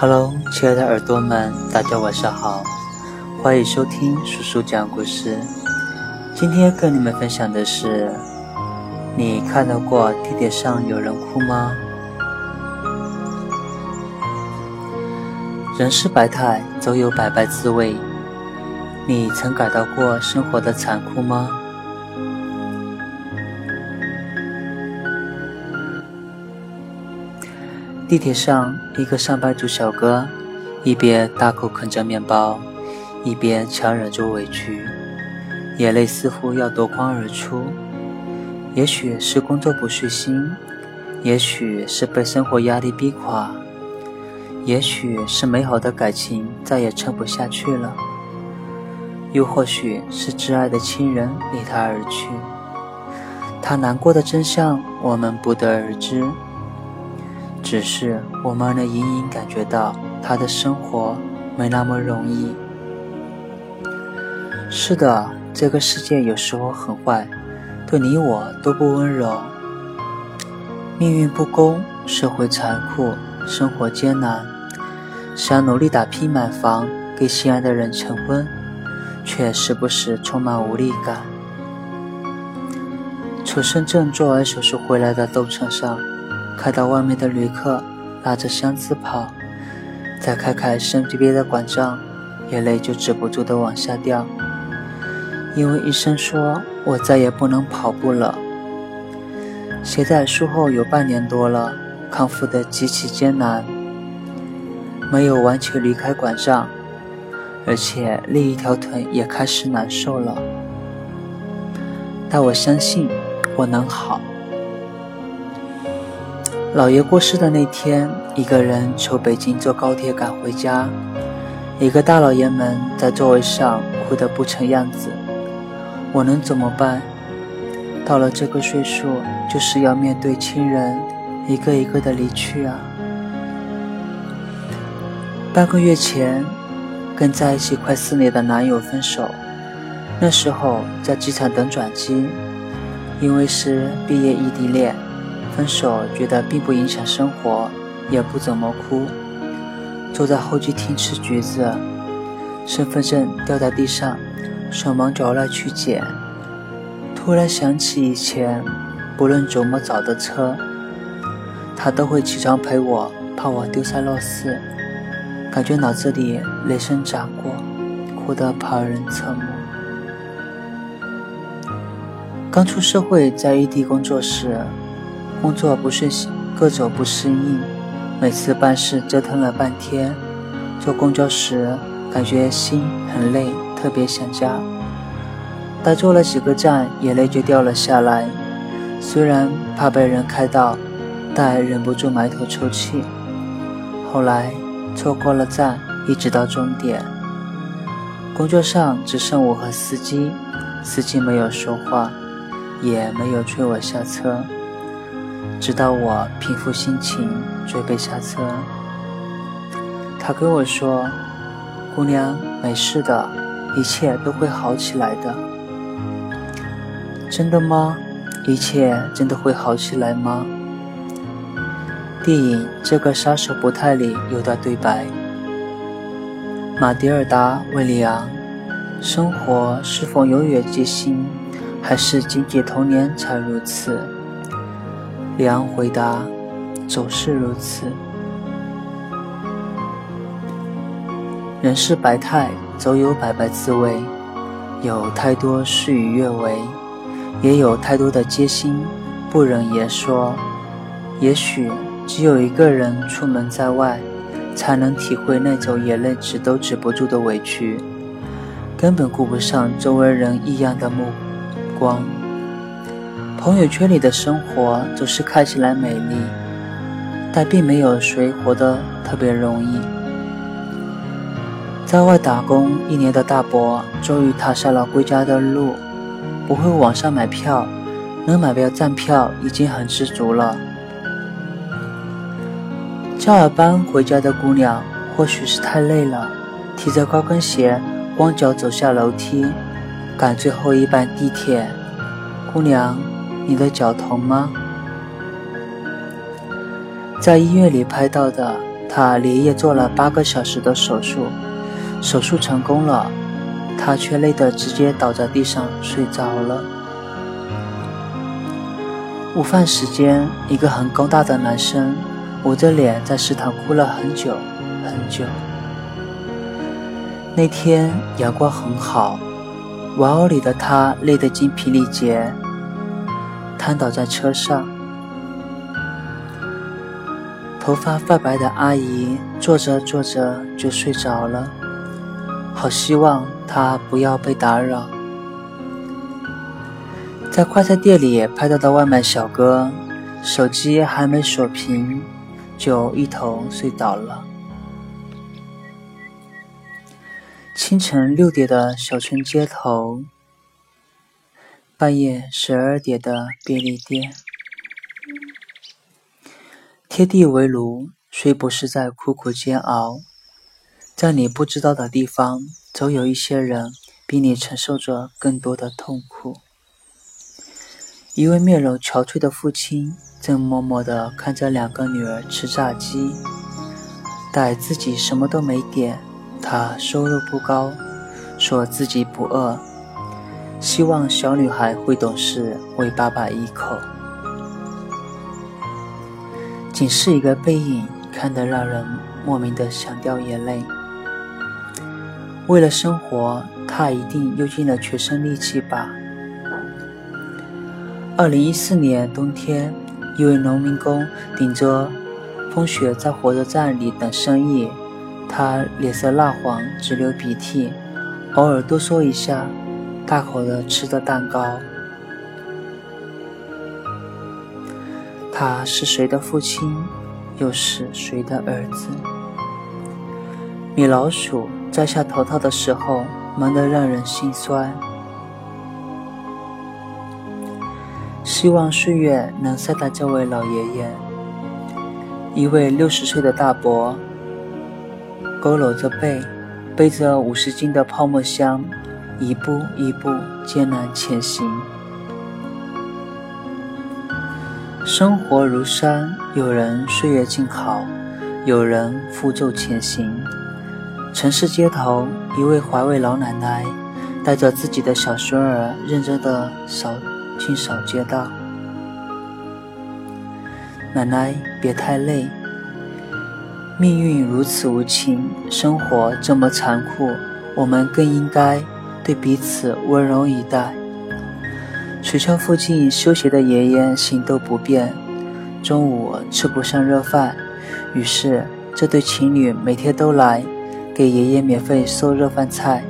Hello，亲爱的耳朵们，大家晚上好，欢迎收听叔叔讲故事。今天跟你们分享的是：你看到过地铁上有人哭吗？人世百态，总有百般滋味。你曾感到过生活的残酷吗？地铁上，一个上班族小哥一边大口啃着面包，一边强忍着委屈，眼泪似乎要夺眶而出。也许是工作不顺心，也许是被生活压力逼垮，也许是美好的感情再也撑不下去了，又或许是挚爱的亲人离他而去。他难过的真相，我们不得而知。只是我们能隐隐感觉到他的生活没那么容易。是的，这个世界有时候很坏，对你我都不温柔。命运不公，社会残酷，生活艰难，想努力打拼买房，给心爱的人成婚，却时不时充满无力感。从深圳做完手术回来的动车上。看到外面的旅客拉着箱子跑，再看看身边的管账，眼泪就止不住的往下掉。因为医生说我再也不能跑步了。现在术后有半年多了，康复的极其艰难，没有完全离开管账，而且另一条腿也开始难受了。但我相信我能好。姥爷过世的那天，一个人从北京坐高铁赶回家，一个大老爷们在座位上哭得不成样子。我能怎么办？到了这个岁数，就是要面对亲人一个一个的离去啊。半个月前，跟在一起快四年的男友分手，那时候在机场等转机，因为是毕业异地恋。分手觉得并不影响生活，也不怎么哭。坐在候机厅吃橘子，身份证掉在地上，手忙脚乱去捡。突然想起以前，不论怎么早的车，他都会起床陪我，怕我丢三落四。感觉脑子里雷声炸过，哭得旁人侧目。刚出社会，在异地工作时。工作不顺心，各种不适应，每次办事折腾了半天。坐公交时感觉心很累，特别想家。待坐了几个站，眼泪就掉了下来。虽然怕被人开到，但忍不住埋头抽泣。后来错过了站，一直到终点。工作上只剩我和司机，司机没有说话，也没有催我下车。直到我平复心情，准备下车，他跟我说：“姑娘，没事的，一切都会好起来的。”真的吗？一切真的会好起来吗？电影《这个杀手不太》里有段对白：马蒂尔达·威利昂，生活是否永远艰辛，还是仅仅童年才如此？李昂回答：“总是如此。人世百态，总有百般滋味。有太多事与愿违，也有太多的艰辛不忍言说。也许只有一个人出门在外，才能体会那种眼泪止都止不住的委屈，根本顾不上周围人异样的目光。”朋友圈里的生活总是看起来美丽，但并没有谁活得特别容易。在外打工一年的大伯，终于踏上了归家的路。不会网上买票，能买到站票已经很知足了。加尔班回家的姑娘，或许是太累了，提着高跟鞋，光脚走下楼梯，赶最后一班地铁。姑娘。你的脚疼吗？在医院里拍到的他连夜做了八个小时的手术，手术成功了，他却累得直接倒在地上睡着了。午饭时间，一个很高大的男生捂着脸在食堂哭了很久很久。那天阳光很好，玩偶里的他累得精疲力竭，瘫倒在车上。头发发白的阿姨坐着坐着就睡着了，好希望她不要被打扰。在快餐店里拍到的外卖小哥，手机还没锁屏，就一头睡倒了。清晨六点的小村街头，半夜十二点的便利店。贴地为炉，虽不是在苦苦煎熬，在你不知道的地方，总有一些人比你承受着更多的痛苦。一位面容憔悴的父亲正默默地看着两个女儿吃炸鸡，但自己什么都没点。他收入不高，说自己不饿，希望小女孩会懂事，喂爸爸一口。仅是一个背影，看得让人莫名的想掉眼泪。为了生活，他一定用尽了全身力气吧。二零一四年冬天，一位农民工顶着风雪在火车站里等生意，他脸色蜡黄，直流鼻涕，偶尔哆嗦一下，大口的吃着蛋糕。他是谁的父亲，又是谁的儿子？米老鼠摘下头套的时候，忙得让人心酸。希望岁月能善待这位老爷爷。一位六十岁的大伯，佝偻着背，背着五十斤的泡沫箱，一步一步艰难前行。生活如山，有人岁月静好，有人负重前行。城市街头，一位怀慰老奶奶带着自己的小孙儿，认真的扫清扫街道。奶奶，别太累。命运如此无情，生活这么残酷，我们更应该对彼此温柔以待。学校附近修鞋的爷爷行动不便，中午吃不上热饭，于是这对情侣每天都来给爷爷免费送热饭菜，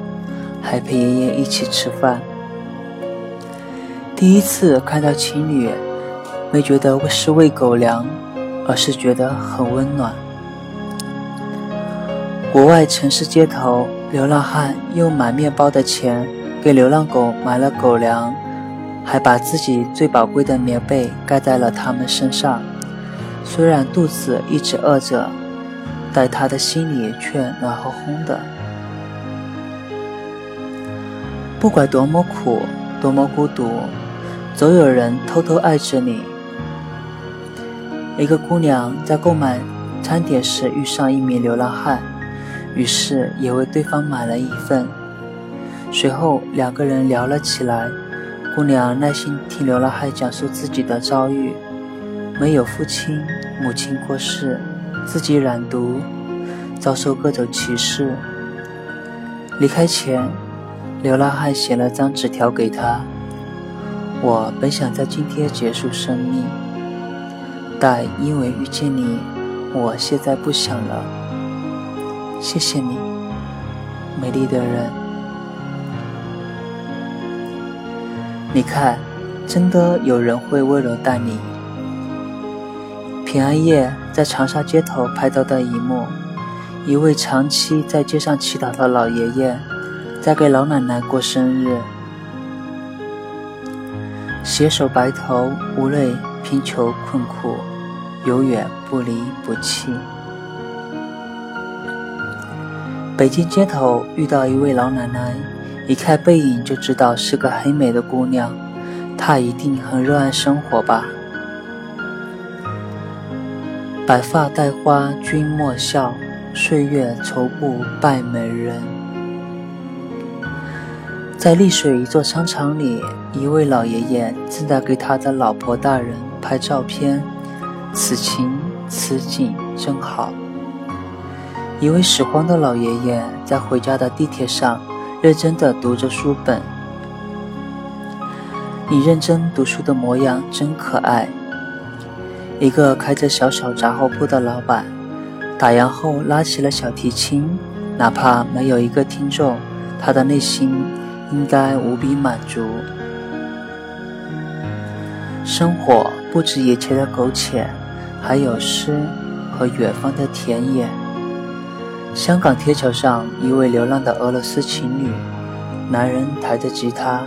还陪爷爷一起吃饭。第一次看到情侣，没觉得是喂狗粮，而是觉得很温暖。国外城市街头，流浪汉用买面包的钱给流浪狗买了狗粮。还把自己最宝贵的棉被盖在了它们身上，虽然肚子一直饿着，但他的心里却暖烘烘的。不管多么苦，多么孤独，总有人偷偷爱着你。一个姑娘在购买餐点时遇上一名流浪汉，于是也为对方买了一份。随后两个人聊了起来。姑娘耐心听流浪汉讲述自己的遭遇：没有父亲，母亲过世，自己染毒，遭受各种歧视。离开前，流浪汉写了张纸条给她：“我本想在今天结束生命，但因为遇见你，我现在不想了。谢谢你，美丽的人。”你看，真的有人会温柔待你。平安夜在长沙街头拍到的一幕：一位长期在街上乞讨的老爷爷，在给老奶奶过生日，携手白头，无论贫穷困苦，永远不离不弃。北京街头遇到一位老奶奶。一看背影就知道是个很美的姑娘，她一定很热爱生活吧。白发戴花君莫笑，岁月愁不败美人。在丽水一座商场里，一位老爷爷正在给他的老婆大人拍照片，此情此景真好。一位拾荒的老爷爷在回家的地铁上，认真地读着书本。你认真读书的模样真可爱。一个开着小小杂货铺的老板，打烊后拉起了小提琴，哪怕没有一个听众，他的内心应该无比满足。生活不止眼前的苟且，还有诗和远方的田野。香港天桥上，一位流浪的俄罗斯情侣，男人抬着吉他，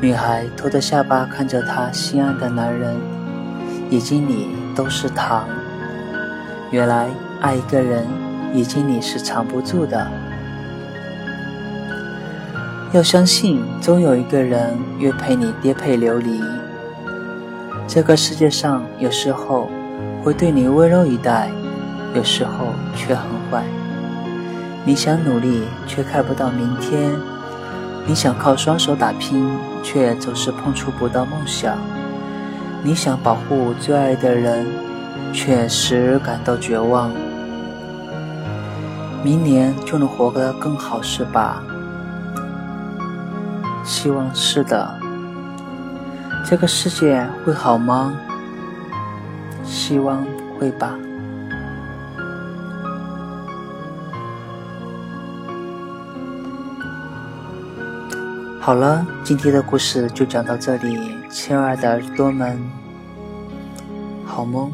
女孩托着下巴看着他心爱的男人，眼睛里都是糖。原来爱一个人，眼睛里是藏不住的。要相信，总有一个人愿陪你颠沛流离。这个世界上，有时候会对你温柔以待，有时候却很坏。你想努力，却看不到明天；你想靠双手打拼，却总是碰触不到梦想；你想保护最爱的人，却时而感到绝望。明年就能活得更好，是吧？希望是的。这个世界会好吗？希望会吧。好了，今天的故事就讲到这里，亲爱的耳朵们，好梦。